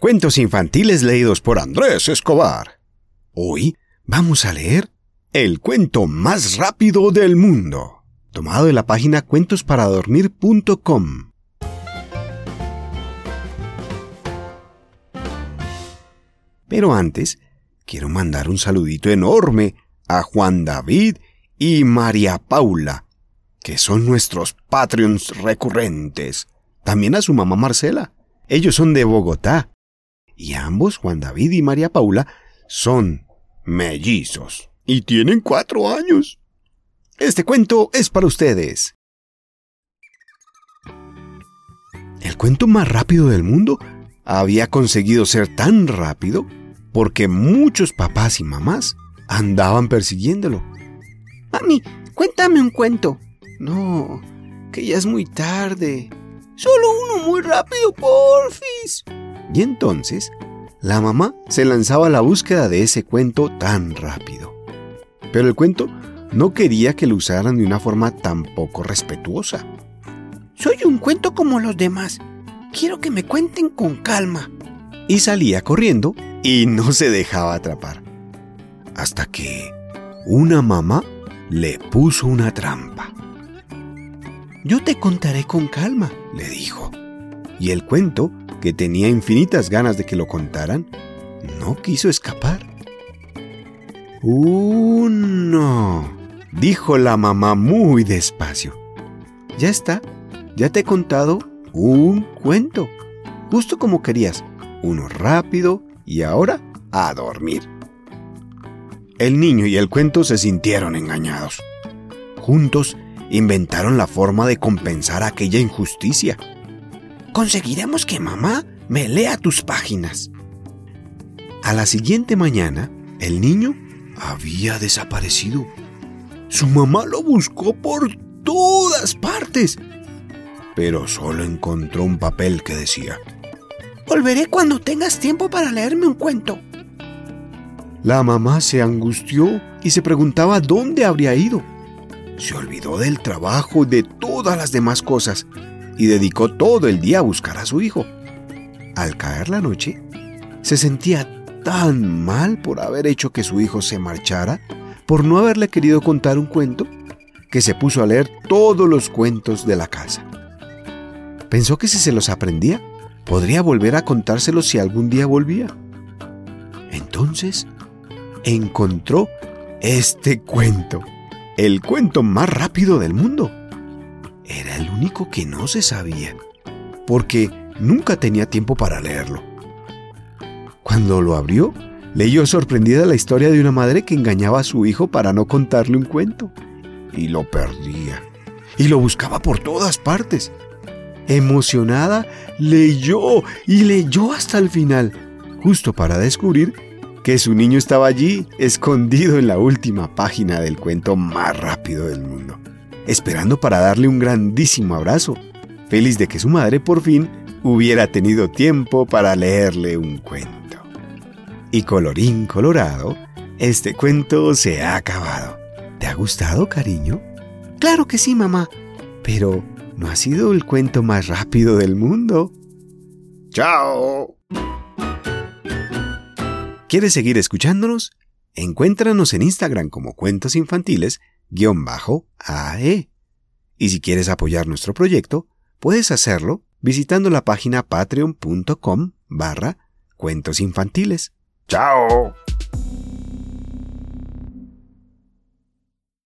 Cuentos infantiles leídos por Andrés Escobar. Hoy vamos a leer El cuento más rápido del mundo, tomado de la página cuentosparadormir.com. Pero antes, quiero mandar un saludito enorme a Juan David y María Paula, que son nuestros Patreons recurrentes. También a su mamá Marcela. Ellos son de Bogotá y ambos, Juan David y María Paula, son mellizos y tienen cuatro años. Este cuento es para ustedes. El cuento más rápido del mundo había conseguido ser tan rápido porque muchos papás y mamás andaban persiguiéndolo. Mami, cuéntame un cuento. No, que ya es muy tarde. Solo uno muy rápido, porfis. Y entonces, la mamá se lanzaba a la búsqueda de ese cuento tan rápido. Pero el cuento no quería que lo usaran de una forma tan poco respetuosa. Soy un cuento como los demás. Quiero que me cuenten con calma. Y salía corriendo y no se dejaba atrapar. Hasta que una mamá le puso una trampa. Yo te contaré con calma, le dijo. Y el cuento que tenía infinitas ganas de que lo contaran, no quiso escapar. Uno, dijo la mamá muy despacio. Ya está, ya te he contado un cuento, justo como querías, uno rápido y ahora a dormir. El niño y el cuento se sintieron engañados. Juntos inventaron la forma de compensar aquella injusticia conseguiremos que mamá me lea tus páginas. A la siguiente mañana, el niño había desaparecido. Su mamá lo buscó por todas partes, pero solo encontró un papel que decía, Volveré cuando tengas tiempo para leerme un cuento. La mamá se angustió y se preguntaba dónde habría ido. Se olvidó del trabajo, de todas las demás cosas y dedicó todo el día a buscar a su hijo. Al caer la noche, se sentía tan mal por haber hecho que su hijo se marchara, por no haberle querido contar un cuento, que se puso a leer todos los cuentos de la casa. Pensó que si se los aprendía, podría volver a contárselos si algún día volvía. Entonces, encontró este cuento, el cuento más rápido del mundo era el único que no se sabía, porque nunca tenía tiempo para leerlo. Cuando lo abrió, leyó sorprendida la historia de una madre que engañaba a su hijo para no contarle un cuento, y lo perdía, y lo buscaba por todas partes. Emocionada, leyó y leyó hasta el final, justo para descubrir que su niño estaba allí, escondido en la última página del cuento más rápido del mundo esperando para darle un grandísimo abrazo, feliz de que su madre por fin hubiera tenido tiempo para leerle un cuento. Y colorín colorado, este cuento se ha acabado. ¿Te ha gustado, cariño? Claro que sí, mamá. Pero no ha sido el cuento más rápido del mundo. ¡Chao! ¿Quieres seguir escuchándonos? Encuéntranos en Instagram como Cuentos Infantiles AE. Y si quieres apoyar nuestro proyecto, puedes hacerlo visitando la página patreon.com barra cuentos infantiles. ¡Chao!